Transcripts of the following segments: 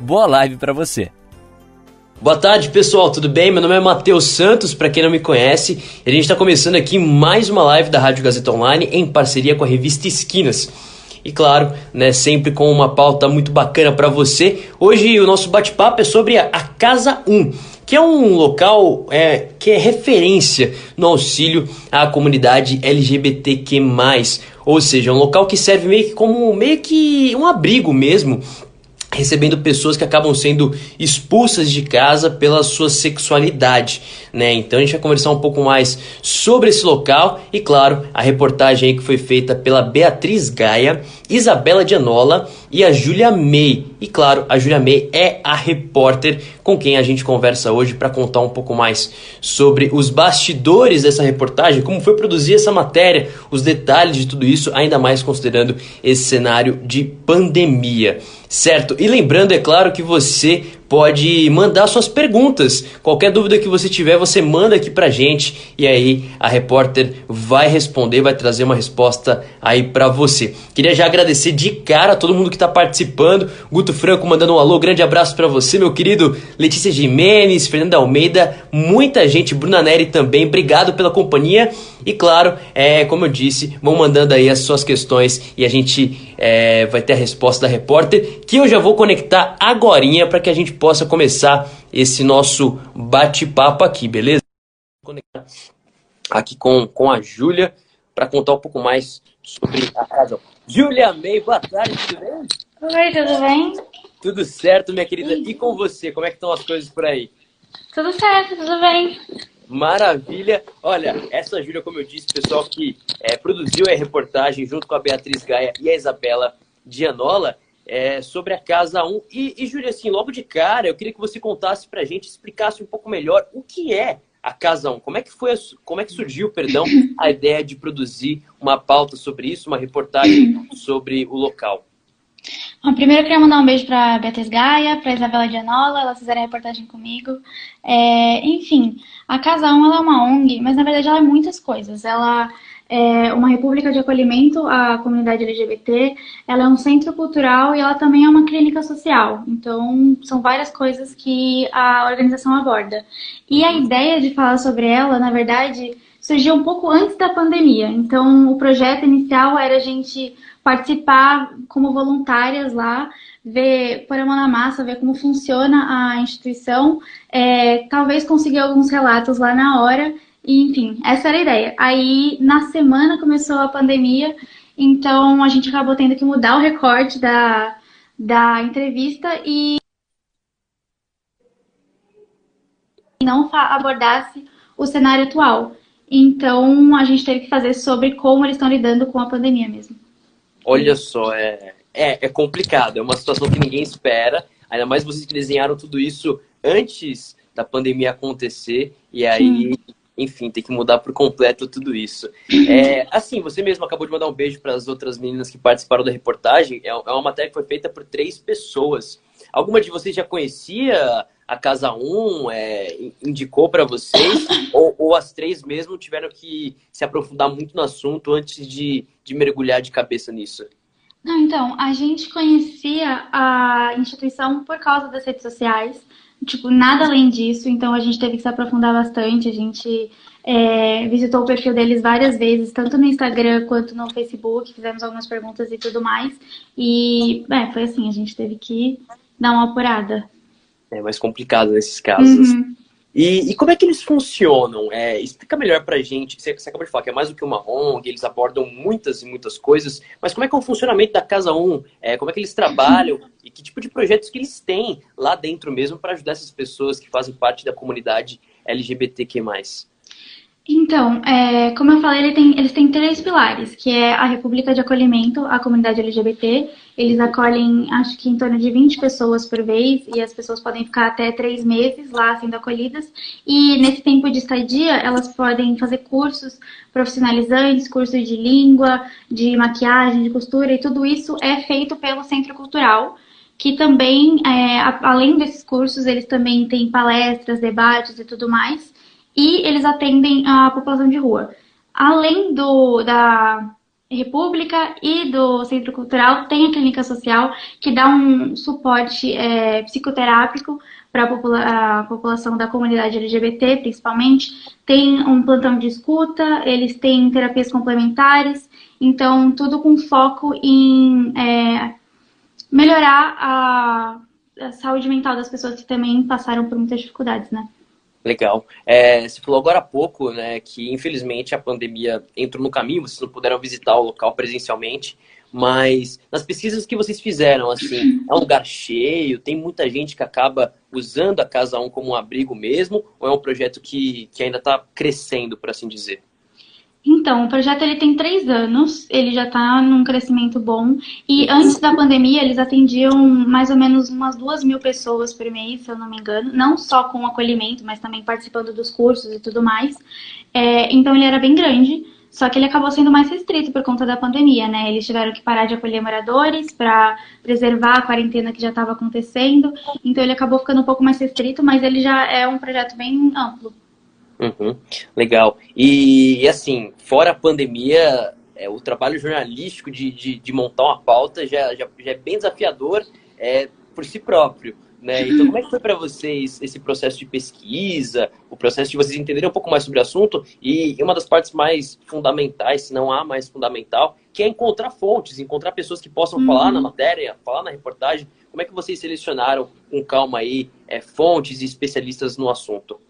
Boa live para você. Boa tarde, pessoal, tudo bem? Meu nome é Matheus Santos, para quem não me conhece, e a gente está começando aqui mais uma live da Rádio Gazeta Online em parceria com a revista Esquinas. E claro, né, sempre com uma pauta muito bacana para você. Hoje o nosso bate-papo é sobre a, Casa 1, que é um local é, que é referência no auxílio à comunidade LGBTQ+, ou seja, um local que serve meio que como meio que um abrigo mesmo recebendo pessoas que acabam sendo expulsas de casa pela sua sexualidade, né? Então a gente vai conversar um pouco mais sobre esse local e claro, a reportagem que foi feita pela Beatriz Gaia, Isabela Dianola e a Júlia May. E claro, a Júlia May é a repórter com quem a gente conversa hoje para contar um pouco mais sobre os bastidores dessa reportagem, como foi produzir essa matéria, os detalhes de tudo isso, ainda mais considerando esse cenário de pandemia. Certo? E lembrando, é claro, que você pode mandar suas perguntas. Qualquer dúvida que você tiver, você manda aqui pra gente e aí a repórter vai responder, vai trazer uma resposta aí pra você. Queria já agradecer de cara a todo mundo que tá participando. Guto Franco mandando um alô, grande abraço para você, meu querido. Letícia Jimenez, Fernanda Almeida, muita gente, Bruna Neri também. Obrigado pela companhia. E claro, é, como eu disse, vão mandando aí as suas questões e a gente é, vai ter a resposta da repórter, que eu já vou conectar agorinha para que a gente possa começar esse nosso bate-papo aqui, beleza? Conectar aqui com, com a Júlia para contar um pouco mais sobre a casa. Júlia May, boa tarde, tudo bem? Oi, tudo bem? Tudo certo, minha querida. E com você, como é que estão as coisas por aí? Tudo certo, tudo bem. Maravilha! Olha, essa Júlia, como eu disse, pessoal que é, produziu a reportagem junto com a Beatriz Gaia e a Isabela Dianola é, sobre a Casa 1. E, e Júlia, assim, logo de cara, eu queria que você contasse pra gente, explicasse um pouco melhor o que é a Casa 1. Como é que foi, como é que surgiu, perdão, a ideia de produzir uma pauta sobre isso, uma reportagem sobre o local? Primeiro eu queria mandar um beijo para Beatriz Gaia, para Isabela Dianola, elas fizeram a reportagem comigo. É, enfim, a Casa 1 ela é uma ONG, mas na verdade ela é muitas coisas. Ela é uma república de acolhimento à comunidade LGBT, ela é um centro cultural e ela também é uma clínica social. Então, são várias coisas que a organização aborda. E a ideia de falar sobre ela, na verdade, surgiu um pouco antes da pandemia. Então, o projeto inicial era a gente participar como voluntárias lá, ver, pôr a mão na massa, ver como funciona a instituição, é, talvez conseguir alguns relatos lá na hora, e enfim, essa era a ideia. Aí, na semana começou a pandemia, então a gente acabou tendo que mudar o recorte da, da entrevista e não abordasse o cenário atual. Então, a gente teve que fazer sobre como eles estão lidando com a pandemia mesmo. Olha só, é, é, é complicado, é uma situação que ninguém espera, ainda mais vocês que desenharam tudo isso antes da pandemia acontecer, e aí, enfim, tem que mudar por completo tudo isso. É, assim, você mesmo acabou de mandar um beijo para as outras meninas que participaram da reportagem, é, é uma matéria que foi feita por três pessoas. Alguma de vocês já conhecia a Casa 1 é, indicou para vocês? ou, ou, as três mesmo tiveram que se aprofundar muito no assunto antes de, de mergulhar de cabeça nisso? Não, então, a gente conhecia a instituição por causa das redes sociais. Tipo, nada além disso, então a gente teve que se aprofundar bastante. A gente é, visitou o perfil deles várias vezes, tanto no Instagram quanto no Facebook, fizemos algumas perguntas e tudo mais. E é, foi assim, a gente teve que dar uma apurada é mais complicado nesses casos. Uhum. E, e, como é que eles funcionam? É, explica melhor pra gente. Você, você acabou de falar que é mais do que uma ONG, eles abordam muitas e muitas coisas, mas como é que é o funcionamento da Casa 1? É, como é que eles trabalham e que tipo de projetos que eles têm lá dentro mesmo para ajudar essas pessoas que fazem parte da comunidade LGBTQ+. Então, é, como eu falei, ele tem, eles têm três pilares, que é a República de Acolhimento à comunidade LGBT. Eles acolhem, acho que em torno de 20 pessoas por vez, e as pessoas podem ficar até três meses lá sendo acolhidas. E nesse tempo de estadia, elas podem fazer cursos profissionalizantes, cursos de língua, de maquiagem, de costura, e tudo isso é feito pelo Centro Cultural que também, é, além desses cursos, eles também têm palestras, debates e tudo mais e eles atendem a população de rua. Além do, da República e do Centro Cultural, tem a Clínica Social, que dá um suporte é, psicoterápico para a, popula a população da comunidade LGBT, principalmente. Tem um plantão de escuta, eles têm terapias complementares, então tudo com foco em é, melhorar a, a saúde mental das pessoas que também passaram por muitas dificuldades, né? Legal. É, você falou agora há pouco, né, que infelizmente a pandemia entrou no caminho, vocês não puderam visitar o local presencialmente, mas nas pesquisas que vocês fizeram, assim, é um lugar cheio, tem muita gente que acaba usando a Casa 1 como um abrigo mesmo, ou é um projeto que, que ainda está crescendo, por assim dizer? Então, o projeto ele tem três anos, ele já está num crescimento bom. E antes da pandemia, eles atendiam mais ou menos umas duas mil pessoas por mês, se eu não me engano. Não só com acolhimento, mas também participando dos cursos e tudo mais. É, então, ele era bem grande. Só que ele acabou sendo mais restrito por conta da pandemia, né? Eles tiveram que parar de acolher moradores para preservar a quarentena que já estava acontecendo. Então ele acabou ficando um pouco mais restrito, mas ele já é um projeto bem amplo. Uhum, legal. E, assim, fora a pandemia, é, o trabalho jornalístico de, de, de, montar uma pauta já, já, já é bem desafiador é, por si próprio. Né? Então, como é que foi para vocês esse processo de pesquisa, o processo de vocês entenderem um pouco mais sobre o assunto? E uma das partes mais fundamentais, se não há mais fundamental, que é encontrar fontes, encontrar pessoas que possam uhum. falar na matéria, falar na reportagem. Como é que vocês selecionaram com calma aí é, fontes e especialistas no assunto?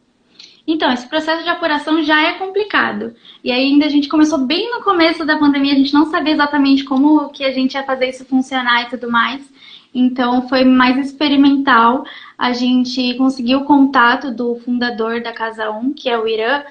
Então, esse processo de apuração já é complicado. E ainda a gente começou bem no começo da pandemia, a gente não sabia exatamente como que a gente ia fazer isso funcionar e tudo mais. Então, foi mais experimental. A gente conseguiu o contato do fundador da Casa 1, que é o Irã,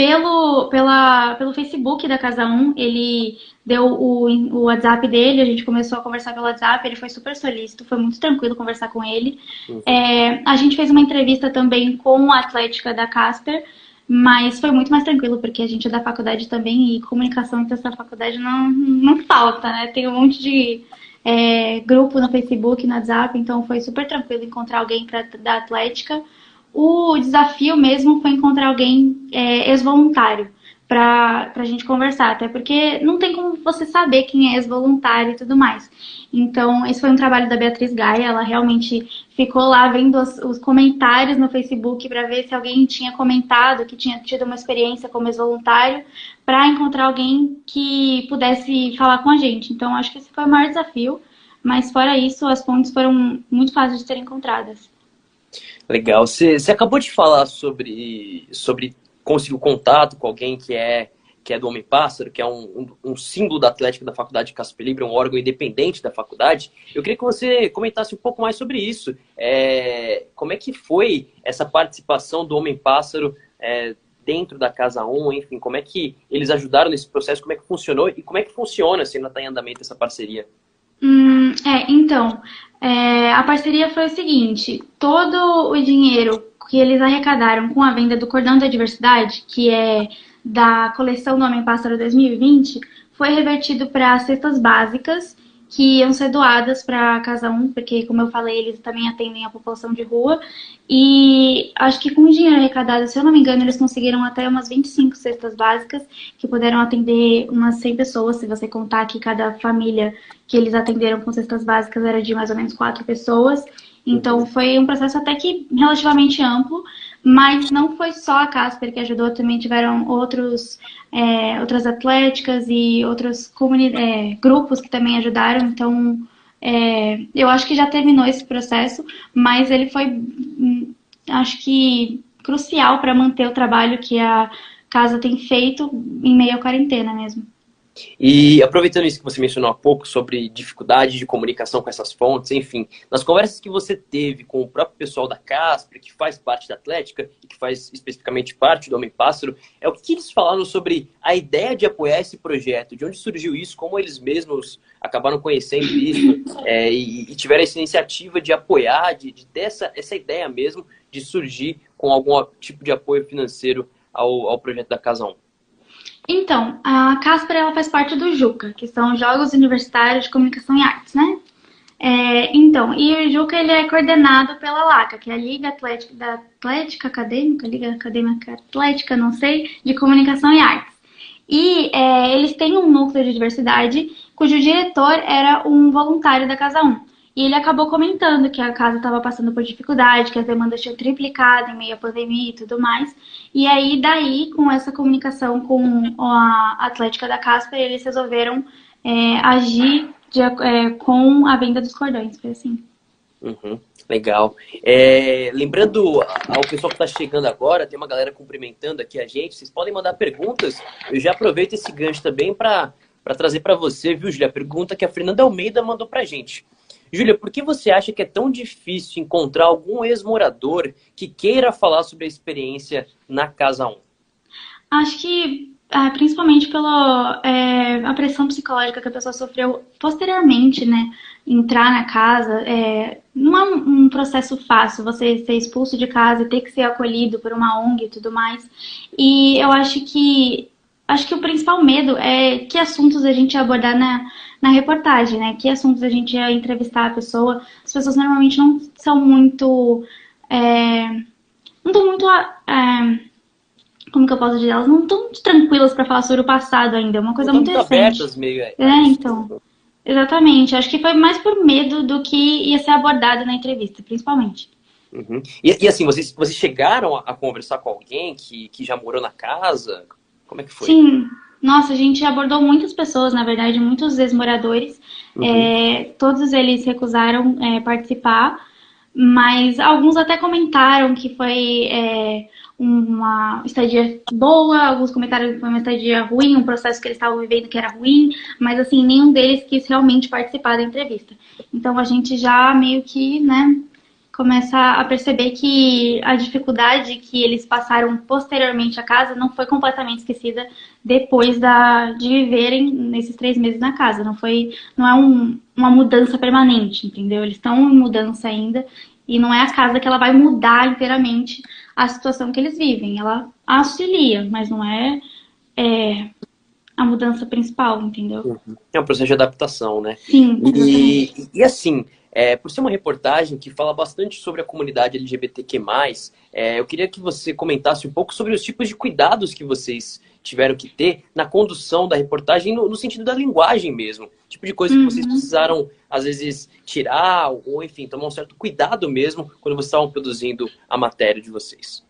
pelo, pela, pelo Facebook da Casa 1. Ele deu o, o WhatsApp dele, a gente começou a conversar pelo WhatsApp, ele foi super solícito, foi muito tranquilo conversar com ele. Uhum. É, a gente fez uma entrevista também com a Atlética da Casper, mas foi muito mais tranquilo, porque a gente é da faculdade também e comunicação entre essa faculdade não, não falta, né? Tem um monte de é, grupo no Facebook, no WhatsApp, então foi super tranquilo encontrar alguém pra, da Atlética. O desafio mesmo foi encontrar alguém é, ex-voluntário para a gente conversar, até porque não tem como você saber quem é ex-voluntário e tudo mais. Então, esse foi um trabalho da Beatriz Gaia, ela realmente ficou lá vendo os, os comentários no Facebook para ver se alguém tinha comentado que tinha tido uma experiência como ex-voluntário, para encontrar alguém que pudesse falar com a gente. Então, acho que esse foi o maior desafio, mas fora isso, as fontes foram muito fáceis de serem encontradas. Legal. Você, acabou de falar sobre, sobre conseguiu contato com alguém que é que é do Homem Pássaro, que é um, um, um símbolo da Atlética da Faculdade de Casper Libre, um órgão independente da faculdade. Eu queria que você comentasse um pouco mais sobre isso. É, como é que foi essa participação do Homem Pássaro é, dentro da Casa 1, enfim, como é que eles ajudaram nesse processo, como é que funcionou e como é que funciona, se ainda está em andamento essa parceria? Hum, é, então, é, a parceria foi o seguinte, todo o dinheiro que eles arrecadaram com a venda do Cordão da Diversidade, que é da coleção do Homem Pássaro 2020, foi revertido para cestas básicas que iam ser doadas para Casa 1, porque, como eu falei, eles também atendem a população de rua. E acho que com o dinheiro arrecadado, se eu não me engano, eles conseguiram até umas 25 cestas básicas, que puderam atender umas 100 pessoas, se você contar que cada família que eles atenderam com cestas básicas era de mais ou menos 4 pessoas. Então foi um processo até que relativamente amplo, mas não foi só a Casper que ajudou, também tiveram outros, é, outras atléticas e outros é, grupos que também ajudaram. Então é, eu acho que já terminou esse processo, mas ele foi, hum, acho que, crucial para manter o trabalho que a casa tem feito em meio à quarentena mesmo. E aproveitando isso que você mencionou há pouco sobre dificuldade de comunicação com essas fontes, enfim, nas conversas que você teve com o próprio pessoal da Casper, que faz parte da Atlética e que faz especificamente parte do Homem Pássaro, é o que eles falaram sobre a ideia de apoiar esse projeto, de onde surgiu isso, como eles mesmos acabaram conhecendo isso? É, e, e, tiveram essa iniciativa de apoiar, de, de ter essa, essa ideia mesmo de surgir com algum tipo de apoio financeiro ao, ao projeto da Casa 1. Então, a Casper ela faz parte do JUCA, que são Jogos Universitários de Comunicação e Artes, né? É, então, e o JUCA ele é coordenado pela LACA, que é a Liga Atlética, da Atlética Acadêmica, Liga Acadêmica Atlética, não sei, de Comunicação e Artes. E é, eles têm um núcleo de diversidade cujo diretor era um voluntário da Casa 1. E ele acabou comentando que a casa estava passando por dificuldade, que as demandas tinham triplicado em meio à pandemia e tudo mais. E aí, daí, com essa comunicação com a Atlética da Casper, eles resolveram é, agir de, é, com a venda dos cordões, foi assim. Uhum, legal. É, lembrando ao pessoal que está chegando agora, tem uma galera cumprimentando aqui a gente. Vocês podem mandar perguntas. Eu já aproveito esse gancho também para trazer para você, viu, Julia? A pergunta que a Fernanda Almeida mandou para a gente. Júlia, por que você acha que é tão difícil encontrar algum ex-morador que queira falar sobre a experiência na Casa 1? Acho que é, principalmente pela é, a pressão psicológica que a pessoa sofreu posteriormente, né? Entrar na casa. É, não é um, um processo fácil você ser expulso de casa e ter que ser acolhido por uma ONG e tudo mais. E eu acho que acho que o principal medo é que assuntos a gente abordar na na reportagem, né? Que assuntos a gente ia entrevistar a pessoa. As pessoas normalmente não são muito. É, não estão muito. É, como que eu posso dizer? Elas não estão tranquilas para falar sobre o passado ainda. É uma coisa muito, muito recente. Abertas meio. É, é, então. Exatamente. Acho que foi mais por medo do que ia ser abordado na entrevista, principalmente. Uhum. E, e, assim, vocês, vocês chegaram a, a, conversar com alguém que, que já morou na casa? Como é que foi? Sim. Nossa, a gente abordou muitas pessoas, na verdade, muitos ex-moradores. Uhum. É, todos eles recusaram é, participar, mas alguns até comentaram que foi é, uma estadia boa, alguns comentaram que foi uma estadia ruim, um processo que eles estavam vivendo que era ruim, mas assim, nenhum deles quis realmente participar da entrevista. Então a gente já meio que, né, começa a perceber que a dificuldade que eles passaram posteriormente à casa não foi completamente esquecida depois da, de viverem nesses três meses na casa. Não foi, não é um, uma mudança permanente, entendeu? Eles estão em mudança ainda e não é a casa que ela vai mudar inteiramente a situação que eles vivem. Ela auxilia, mas não é, é a mudança principal, entendeu? É um processo de adaptação, né? Sim. E, e assim, é, por ser uma reportagem que fala bastante sobre a comunidade LGBTQ+, é, eu queria que você comentasse um pouco sobre os tipos de cuidados que vocês tiveram que ter na condução da reportagem, no, no sentido da linguagem mesmo. Tipo de coisa uhum. que vocês uhum. precisaram, às vezes, tirar, ou enfim, tomar um certo cuidado mesmo quando vocês estavam produzindo a matéria de vocês.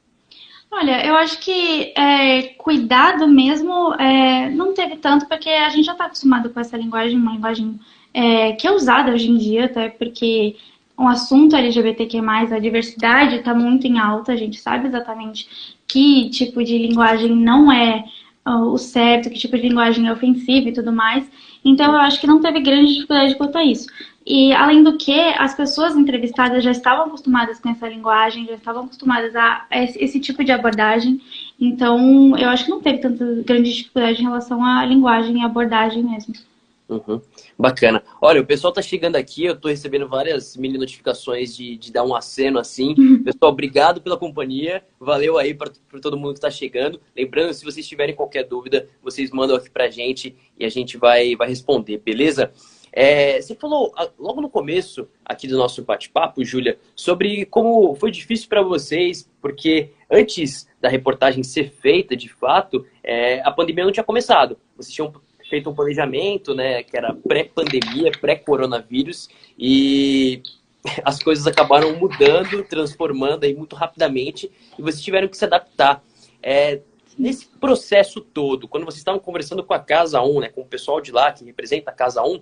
Olha, eu acho que é, cuidado mesmo é, não teve tanto, porque a gente já está acostumado com essa linguagem, uma linguagem é, que é usada hoje em dia, até porque o assunto LGBTQ+, a diversidade está muito em alta, a gente sabe exatamente que tipo de linguagem não é uh, o certo, que tipo de linguagem é ofensiva e tudo mais. Então, eu acho que não teve grande dificuldade quanto a isso. E, além do que, as pessoas entrevistadas já estavam acostumadas com essa linguagem, já estavam acostumadas a esse, esse tipo de abordagem. Então, eu acho que não teve tanta grande dificuldade em relação à linguagem e abordagem mesmo. Uhum. Bacana. Olha, o pessoal tá chegando aqui, eu tô recebendo várias mini notificações de, de dar um aceno assim. Uhum. Pessoal, obrigado pela companhia. Valeu aí para todo mundo que tá chegando. Lembrando, se vocês tiverem qualquer dúvida, vocês mandam aqui pra gente e a gente vai, vai responder, beleza? É, você falou ah, logo no começo aqui do nosso bate-papo, Júlia, sobre como foi difícil para vocês, porque antes da reportagem ser feita, de fato, é, a pandemia não tinha começado. Vocês tinham feito um planejamento, né, que era pré-pandemia, pré-coronavírus, e as coisas acabaram mudando, transformando aí muito rapidamente, e vocês tiveram que se adaptar. É, nesse processo todo, quando vocês estavam conversando com a Casa 1, né, com o pessoal de lá que representa a Casa 1,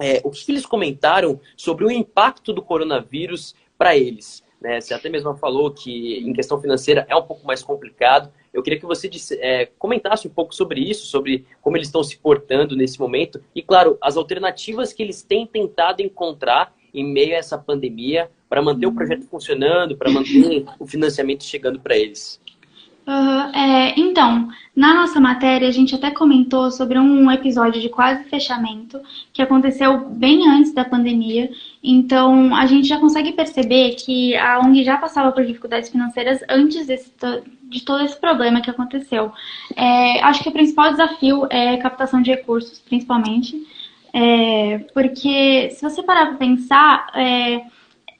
é, o que eles comentaram sobre o impacto do coronavírus para eles? Né? Você até mesmo falou que em questão financeira é um pouco mais complicado, Eu queria que você disse, é, comentasse um pouco sobre isso, sobre como eles estão se portando nesse momento e, claro, as alternativas que eles têm tentado encontrar em meio a essa pandemia para manter o projeto funcionando, para manter o financiamento chegando para eles. Uhum, é, então, na nossa matéria, a gente até comentou sobre um episódio de quase fechamento que aconteceu bem antes da pandemia. Então, a gente já consegue perceber que a ONG já passava por dificuldades financeiras antes desse, de todo esse problema que aconteceu. É, acho que o principal desafio é captação de recursos, principalmente, é, porque se você parar para pensar é,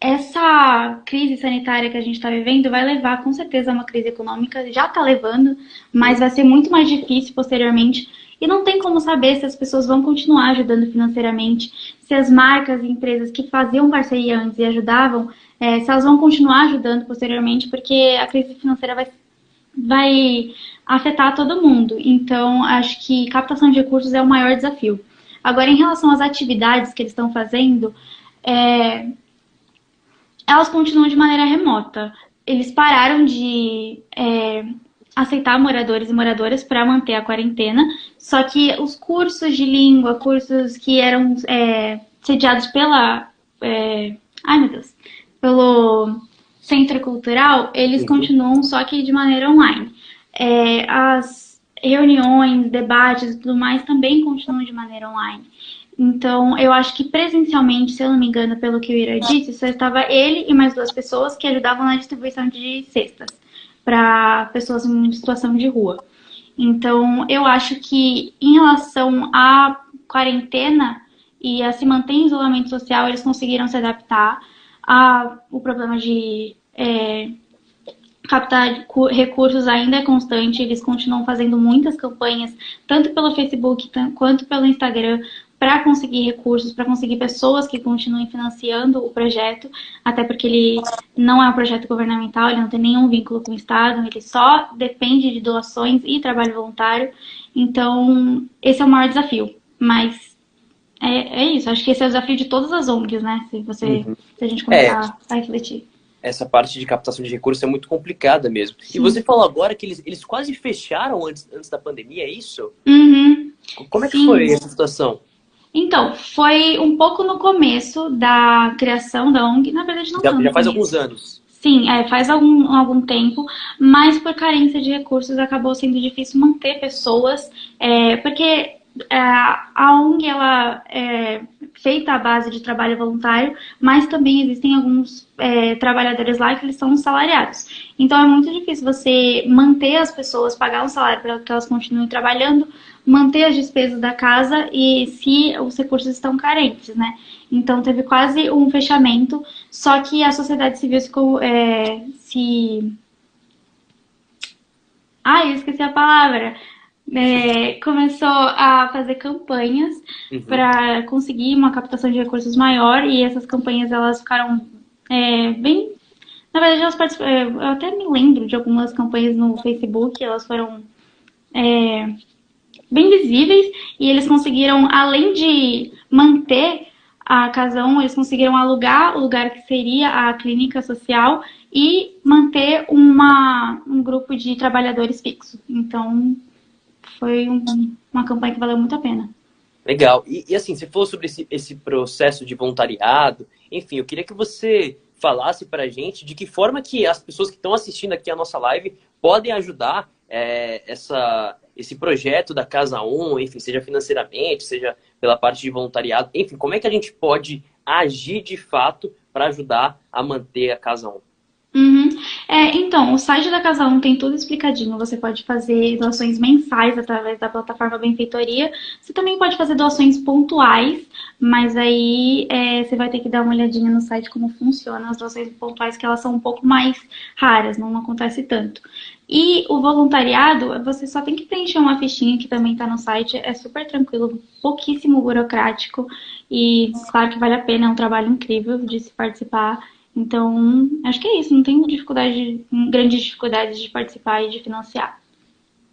essa crise sanitária que a gente está vivendo vai levar com certeza a uma crise econômica, já está levando, mas vai ser muito mais difícil posteriormente. E não tem como saber se as pessoas vão continuar ajudando financeiramente, se as marcas e empresas que faziam parceria antes e ajudavam, é, se elas vão continuar ajudando posteriormente, porque a crise financeira vai, vai afetar todo mundo. Então, acho que captação de recursos é o maior desafio. Agora, em relação às atividades que eles estão fazendo, é, elas continuam de maneira remota. Eles pararam de é, aceitar moradores e moradoras para manter a quarentena, só que os cursos de língua, cursos que eram é, sediados pela. É, ai meu Deus! Pelo centro cultural, eles uhum. continuam só que de maneira online. É, as reuniões, debates e tudo mais também continuam de maneira online. Então, eu acho que presencialmente, se eu não me engano, pelo que o Ira disse, só estava ele e mais duas pessoas que ajudavam na distribuição de cestas para pessoas em situação de rua. Então, eu acho que em relação à quarentena e a se manter em isolamento social, eles conseguiram se adaptar ao problema de é, captar recursos ainda é constante, eles continuam fazendo muitas campanhas, tanto pelo Facebook quanto pelo Instagram, para conseguir recursos, para conseguir pessoas que continuem financiando o projeto, até porque ele não é um projeto governamental, ele não tem nenhum vínculo com o Estado, ele só depende de doações e trabalho voluntário. Então, esse é o maior desafio. Mas é, é isso, acho que esse é o desafio de todas as ONGs, né? Se, você, uhum. se a gente começar é. a refletir essa parte de captação de recursos é muito complicada mesmo. Sim. E você falou agora que eles, eles quase fecharam antes, antes da pandemia, é isso? Uhum. Como é que Sim. foi essa situação? Então, foi um pouco no começo da criação da ONG, na verdade não já, tanto. Já faz alguns anos. Sim, é, faz algum, algum tempo, mas por carência de recursos acabou sendo difícil manter pessoas, é, porque é, a ONG ela é feita à base de trabalho voluntário, mas também existem alguns é, trabalhadores lá que eles são salariados. Então é muito difícil você manter as pessoas, pagar um salário para que elas continuem trabalhando, manter as despesas da casa e se os recursos estão carentes, né? Então teve quase um fechamento, só que a sociedade civil se, é, se... Ah, eu esqueci a palavra. É, começou a fazer campanhas uhum. para conseguir uma captação de recursos maior e essas campanhas elas ficaram é, bem na verdade elas participam, é, eu até me lembro de algumas campanhas no Facebook elas foram é, bem visíveis e eles conseguiram, além de manter a casão, eles conseguiram alugar o lugar que seria a clínica social e manter uma, um grupo de trabalhadores fixo. Então, foi um, uma campanha que valeu muito a pena. Legal. E, e, assim, você falou sobre esse, esse processo de voluntariado. Enfim, eu queria que você falasse para a gente de que forma que as pessoas que estão assistindo aqui a nossa live podem ajudar é, essa, esse projeto da Casa 1, enfim, seja financeiramente, seja pela parte de voluntariado, enfim, como é que a gente pode agir de fato para ajudar a manter a Casa 1? Uhum. É, então, o site da Casa 1 tem tudo explicadinho. Você pode fazer doações mensais através da plataforma Benfeitoria. Você também pode fazer doações pontuais, mas aí é, você vai ter que dar uma olhadinha no site como funciona as doações pontuais, que elas são um pouco mais raras, não acontece tanto. E o voluntariado, você só tem que preencher uma fichinha que também está no site, é super tranquilo, pouquíssimo burocrático e claro que vale a pena, é um trabalho incrível de se participar. Então, acho que é isso, não tenho dificuldade, grandes dificuldades de participar e de financiar.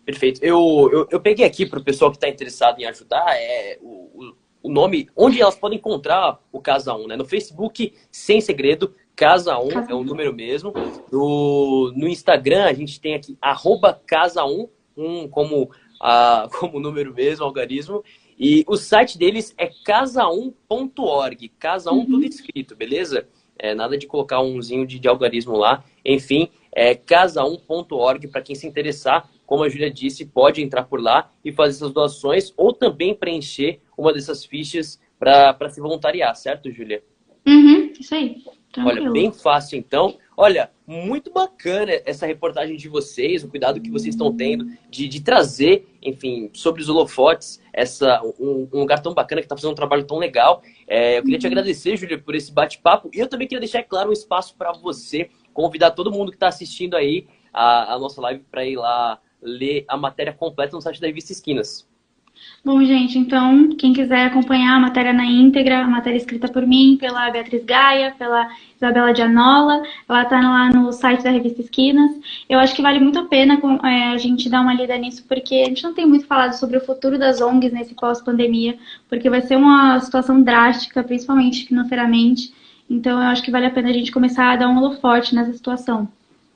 Perfeito. Eu, eu, eu peguei aqui para o pessoal que está interessado em ajudar é, o, o nome, onde elas podem encontrar o Casa 1, né? No Facebook, sem segredo, Casa 1 é o número mesmo. No, no Instagram a gente tem aqui arroba Casa 1, um como, a, como número mesmo, algarismo. E o site deles é casa1.org. Casa 1 uhum. tudo escrito, beleza? É, nada de colocar umzinho de, de algarismo lá. Enfim, é casa1.org para quem se interessar. Como a Júlia disse, pode entrar por lá e fazer essas doações ou também preencher uma dessas fichas para se voluntariar, certo, Júlia? Uhum, isso aí. Tranquilo. Olha, bem fácil então. Olha, muito bacana essa reportagem de vocês, o cuidado que vocês estão tendo de, de trazer, enfim, sobre os holofotes, essa, um, um lugar tão bacana que está fazendo um trabalho tão legal. É, eu queria te uhum. agradecer, Júlia, por esse bate-papo. E eu também queria deixar claro um espaço para você, convidar todo mundo que está assistindo aí a, a nossa live para ir lá ler a matéria completa no site da Revista Esquinas. Bom, gente, então, quem quiser acompanhar a matéria na íntegra, a matéria escrita por mim, pela Beatriz Gaia, pela Isabela Gianola, ela está lá no site da revista Esquinas. Eu acho que vale muito a pena é, a gente dar uma lida nisso, porque a gente não tem muito falado sobre o futuro das ONGs nesse pós-pandemia, porque vai ser uma situação drástica, principalmente financeiramente. Então, eu acho que vale a pena a gente começar a dar um holofote nessa situação.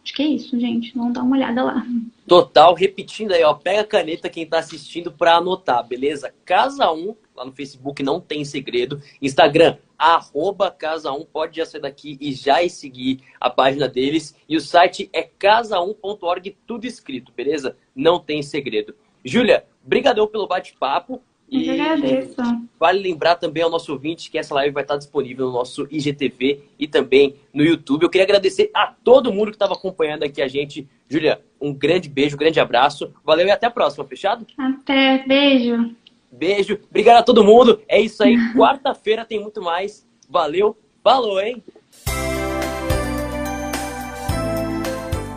Acho que é isso, gente. Vamos dar uma olhada lá. Total, repetindo aí, ó. Pega a caneta quem tá assistindo pra anotar, beleza? Casa 1, lá no Facebook não tem segredo. Instagram, arroba Casa 1. Pode já sair daqui e já seguir a página deles. E o site é casa1.org, tudo escrito, beleza? Não tem segredo. Júlia, brigadão pelo bate-papo. E agradeço. Vale lembrar também ao nosso ouvinte que essa live vai estar disponível no nosso IGTV e também no YouTube. Eu queria agradecer a todo mundo que estava acompanhando aqui a gente. Júlia, um grande beijo, um grande abraço. Valeu e até a próxima, fechado? Até, beijo. Beijo. Obrigado a todo mundo. É isso aí. Quarta-feira tem muito mais. Valeu. Falou, hein?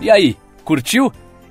E aí, curtiu?